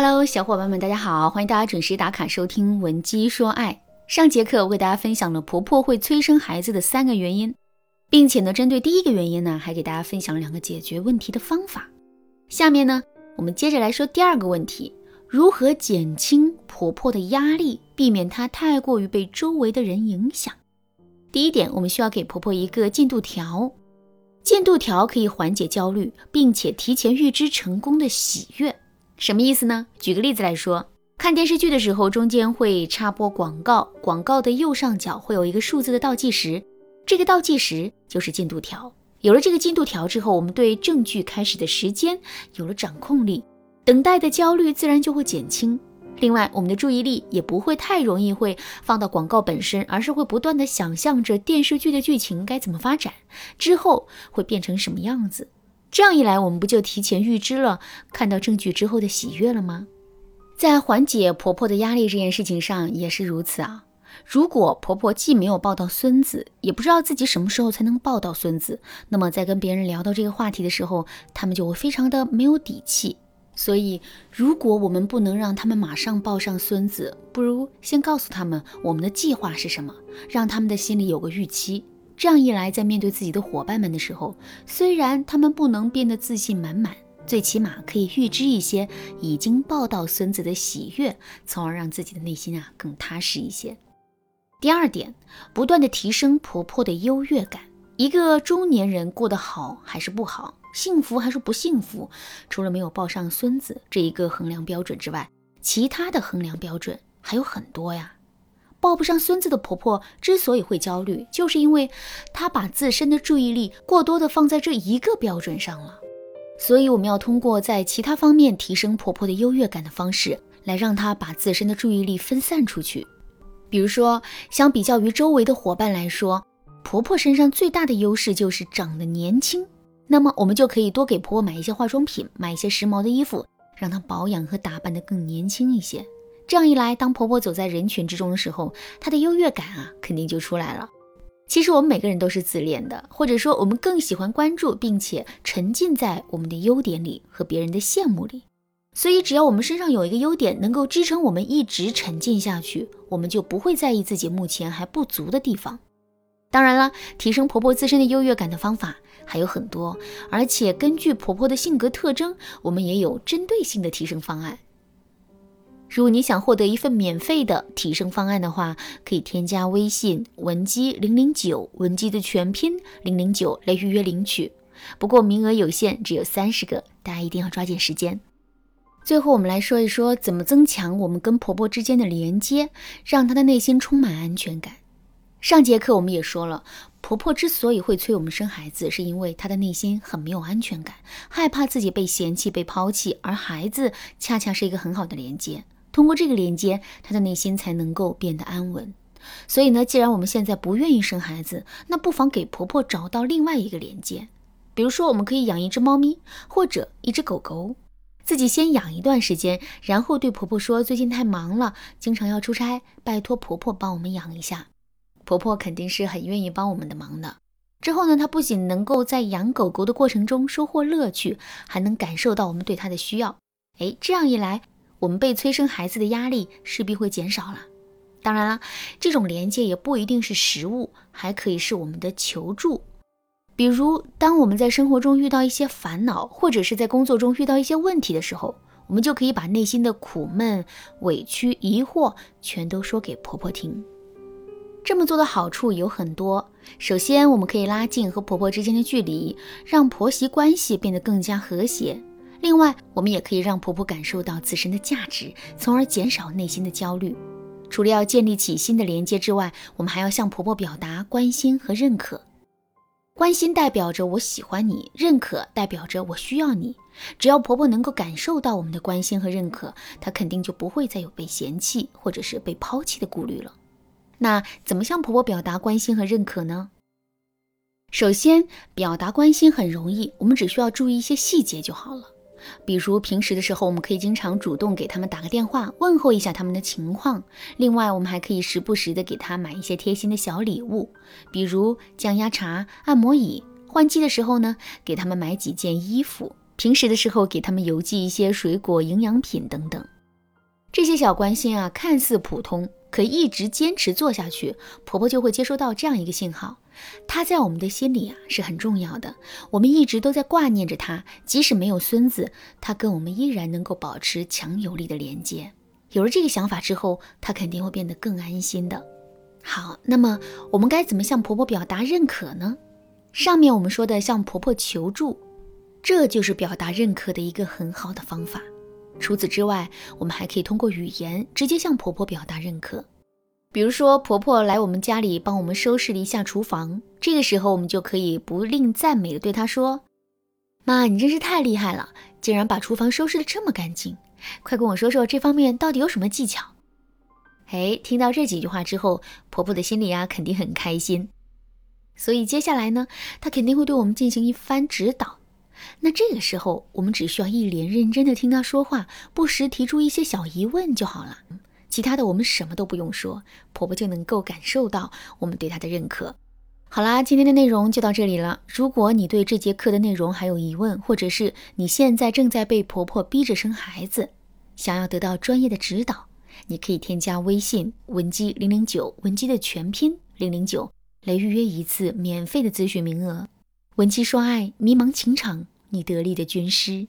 Hello，小伙伴们，大家好，欢迎大家准时打卡收听《闻鸡说爱》。上节课我给大家分享了婆婆会催生孩子的三个原因，并且呢，针对第一个原因呢，还给大家分享了两个解决问题的方法。下面呢，我们接着来说第二个问题：如何减轻婆婆的压力，避免她太过于被周围的人影响？第一点，我们需要给婆婆一个进度条，进度条可以缓解焦虑，并且提前预知成功的喜悦。什么意思呢？举个例子来说，看电视剧的时候，中间会插播广告，广告的右上角会有一个数字的倒计时，这个倒计时就是进度条。有了这个进度条之后，我们对正剧开始的时间有了掌控力，等待的焦虑自然就会减轻。另外，我们的注意力也不会太容易会放到广告本身，而是会不断的想象着电视剧的剧情该怎么发展，之后会变成什么样子。这样一来，我们不就提前预知了看到证据之后的喜悦了吗？在缓解婆婆的压力这件事情上也是如此啊。如果婆婆既没有抱到孙子，也不知道自己什么时候才能抱到孙子，那么在跟别人聊到这个话题的时候，他们就会非常的没有底气。所以，如果我们不能让他们马上抱上孙子，不如先告诉他们我们的计划是什么，让他们的心里有个预期。这样一来，在面对自己的伙伴们的时候，虽然他们不能变得自信满满，最起码可以预知一些已经抱到孙子的喜悦，从而让自己的内心啊更踏实一些。第二点，不断的提升婆婆的优越感。一个中年人过得好还是不好，幸福还是不幸福，除了没有抱上孙子这一个衡量标准之外，其他的衡量标准还有很多呀。抱不上孙子的婆婆之所以会焦虑，就是因为她把自身的注意力过多的放在这一个标准上了。所以，我们要通过在其他方面提升婆婆的优越感的方式，来让她把自身的注意力分散出去。比如说，相比较于周围的伙伴来说，婆婆身上最大的优势就是长得年轻。那么，我们就可以多给婆婆买一些化妆品，买一些时髦的衣服，让她保养和打扮得更年轻一些。这样一来，当婆婆走在人群之中的时候，她的优越感啊，肯定就出来了。其实我们每个人都是自恋的，或者说我们更喜欢关注并且沉浸在我们的优点里和别人的羡慕里。所以，只要我们身上有一个优点能够支撑我们一直沉浸下去，我们就不会在意自己目前还不足的地方。当然了，提升婆婆自身的优越感的方法还有很多，而且根据婆婆的性格特征，我们也有针对性的提升方案。如果你想获得一份免费的提升方案的话，可以添加微信文姬零零九，文姬的全拼零零九来预约领取。不过名额有限，只有三十个，大家一定要抓紧时间。最后，我们来说一说怎么增强我们跟婆婆之间的连接，让她的内心充满安全感。上节课我们也说了，婆婆之所以会催我们生孩子，是因为她的内心很没有安全感，害怕自己被嫌弃、被抛弃，而孩子恰恰是一个很好的连接。通过这个连接，她的内心才能够变得安稳。所以呢，既然我们现在不愿意生孩子，那不妨给婆婆找到另外一个连接。比如说，我们可以养一只猫咪或者一只狗狗，自己先养一段时间，然后对婆婆说：“最近太忙了，经常要出差，拜托婆婆帮我们养一下。”婆婆肯定是很愿意帮我们的忙的。之后呢，她不仅能够在养狗狗的过程中收获乐趣，还能感受到我们对她的需要。哎，这样一来。我们被催生孩子的压力势必会减少了。当然了，这种连接也不一定是食物，还可以是我们的求助。比如，当我们在生活中遇到一些烦恼，或者是在工作中遇到一些问题的时候，我们就可以把内心的苦闷、委屈、疑惑全都说给婆婆听。这么做的好处有很多。首先，我们可以拉近和婆婆之间的距离，让婆媳关系变得更加和谐。另外，我们也可以让婆婆感受到自身的价值，从而减少内心的焦虑。除了要建立起新的连接之外，我们还要向婆婆表达关心和认可。关心代表着我喜欢你，认可代表着我需要你。只要婆婆能够感受到我们的关心和认可，她肯定就不会再有被嫌弃或者是被抛弃的顾虑了。那怎么向婆婆表达关心和认可呢？首先，表达关心很容易，我们只需要注意一些细节就好了。比如平时的时候，我们可以经常主动给他们打个电话，问候一下他们的情况。另外，我们还可以时不时的给他买一些贴心的小礼物，比如降压茶、按摩椅。换季的时候呢，给他们买几件衣服。平时的时候给他们邮寄一些水果、营养品等等。这些小关心啊，看似普通，可一直坚持做下去，婆婆就会接收到这样一个信号：她在我们的心里啊是很重要的，我们一直都在挂念着她，即使没有孙子，她跟我们依然能够保持强有力的连接。有了这个想法之后，她肯定会变得更安心的。好，那么我们该怎么向婆婆表达认可呢？上面我们说的向婆婆求助。这就是表达认可的一个很好的方法。除此之外，我们还可以通过语言直接向婆婆表达认可。比如说，婆婆来我们家里帮我们收拾了一下厨房，这个时候我们就可以不吝赞美的对她说：“妈，你真是太厉害了，竟然把厨房收拾的这么干净！快跟我说说这方面到底有什么技巧？”哎，听到这几句话之后，婆婆的心里啊肯定很开心。所以接下来呢，她肯定会对我们进行一番指导。那这个时候，我们只需要一脸认真的听他说话，不时提出一些小疑问就好了。其他的我们什么都不用说，婆婆就能够感受到我们对她的认可。好啦，今天的内容就到这里了。如果你对这节课的内容还有疑问，或者是你现在正在被婆婆逼着生孩子，想要得到专业的指导，你可以添加微信文姬零零九，文姬的全拼零零九，来预约一次免费的咨询名额。文姬说爱，迷茫情场，你得力的军师。